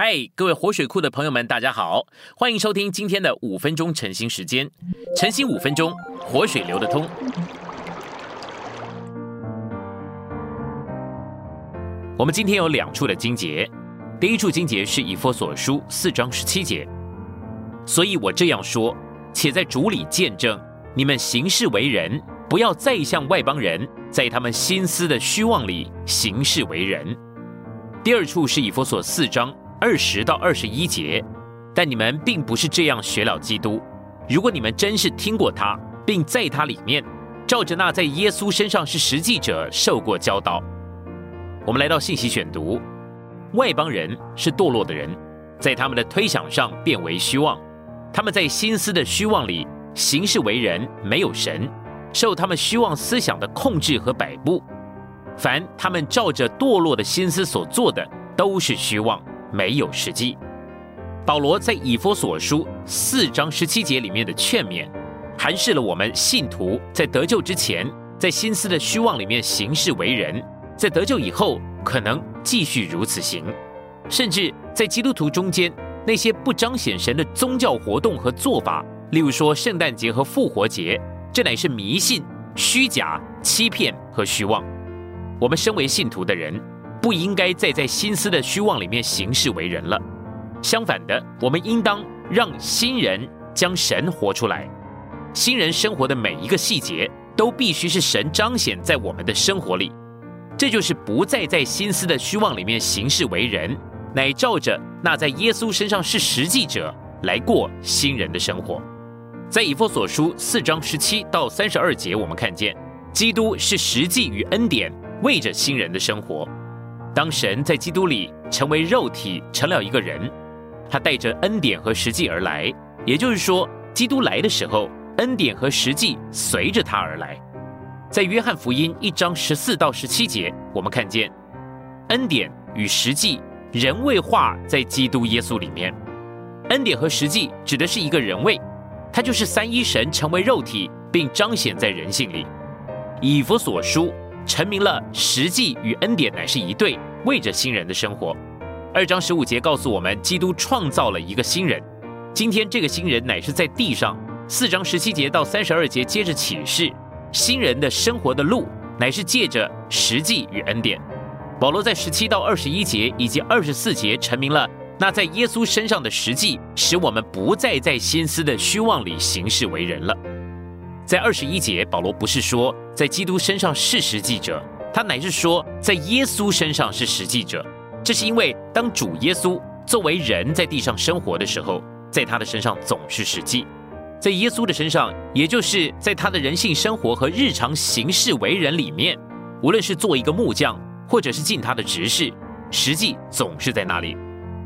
嗨，各位活水库的朋友们，大家好，欢迎收听今天的五分钟晨兴时间。晨兴五分钟，活水流得通。我们今天有两处的经节，第一处经节是以佛所书四章十七节。所以我这样说，且在主里见证，你们行事为人，不要再像外邦人，在他们心思的虚妄里行事为人。第二处是以佛所四章。二十到二十一节，但你们并不是这样学了基督。如果你们真是听过他，并在他里面，照着那在耶稣身上是实际者受过教导，我们来到信息选读。外邦人是堕落的人，在他们的推想上变为虚妄，他们在心思的虚妄里行事为人，没有神，受他们虚妄思想的控制和摆布。凡他们照着堕落的心思所做的，都是虚妄。没有实际。保罗在以弗所书四章十七节里面的劝勉，阐释了我们信徒在得救之前，在心思的虚妄里面行事为人，在得救以后可能继续如此行，甚至在基督徒中间那些不彰显神的宗教活动和做法，例如说圣诞节和复活节，这乃是迷信、虚假、欺骗和虚妄。我们身为信徒的人。不应该再在心思的虚妄里面行事为人了。相反的，我们应当让新人将神活出来。新人生活的每一个细节都必须是神彰显在我们的生活里。这就是不再在心思的虚妄里面行事为人，乃照着那在耶稣身上是实际者来过新人的生活。在以弗所书四章十七到三十二节，我们看见基督是实际与恩典为着新人的生活。当神在基督里成为肉体，成了一个人，他带着恩典和实际而来。也就是说，基督来的时候，恩典和实际随着他而来。在约翰福音一章十四到十七节，我们看见恩典与实际人位化在基督耶稣里面。恩典和实际指的是一个人位，它就是三一神成为肉体，并彰显在人性里。以弗所书成名了实际与恩典乃是一对。为着新人的生活，二章十五节告诉我们，基督创造了一个新人。今天这个新人乃是在地上。四章十七节到三十二节接着启示，新人的生活的路乃是借着实际与恩典。保罗在十七到二十一节以及二十四节成名了那在耶稣身上的实际，使我们不再在心思的虚妄里行事为人了。在二十一节，保罗不是说在基督身上是实际者。他乃是说，在耶稣身上是实际者，这是因为当主耶稣作为人在地上生活的时候，在他的身上总是实际，在耶稣的身上，也就是在他的人性生活和日常行事为人里面，无论是做一个木匠，或者是尽他的职事，实际总是在那里。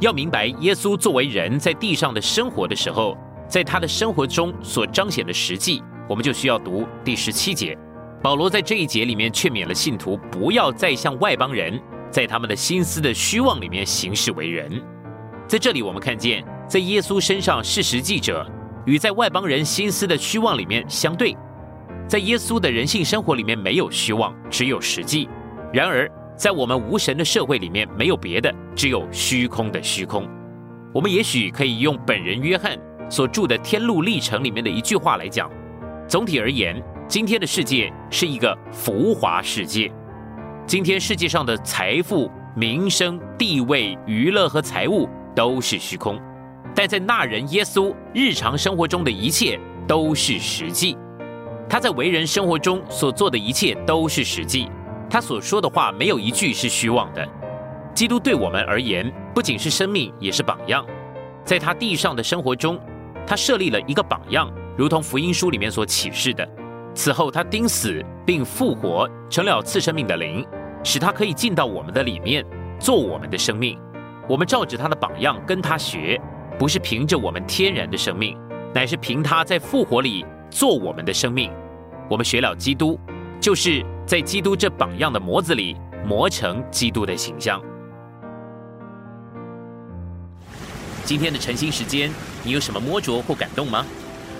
要明白耶稣作为人在地上的生活的时候，在他的生活中所彰显的实际，我们就需要读第十七节。保罗在这一节里面劝勉了信徒，不要再像外邦人，在他们的心思的虚妄里面行事为人。在这里，我们看见，在耶稣身上是实际者，与在外邦人心思的虚妄里面相对。在耶稣的人性生活里面没有虚妄，只有实际；然而，在我们无神的社会里面，没有别的，只有虚空的虚空。我们也许可以用本人约翰所著的《天路历程》里面的一句话来讲：总体而言。今天的世界是一个浮华世界，今天世界上的财富、名声、地位、娱乐和财物都是虚空，但在那人耶稣日常生活中的一切都是实际。他在为人生活中所做的一切都是实际，他所说的话没有一句是虚妄的。基督对我们而言不仅是生命，也是榜样。在他地上的生活中，他设立了一个榜样，如同福音书里面所启示的。此后，他钉死并复活，成了赐生命的灵，使他可以进到我们的里面，做我们的生命。我们照着他的榜样跟他学，不是凭着我们天然的生命，乃是凭他在复活里做我们的生命。我们学了基督，就是在基督这榜样的模子里磨成基督的形象。今天的晨兴时间，你有什么摸着或感动吗？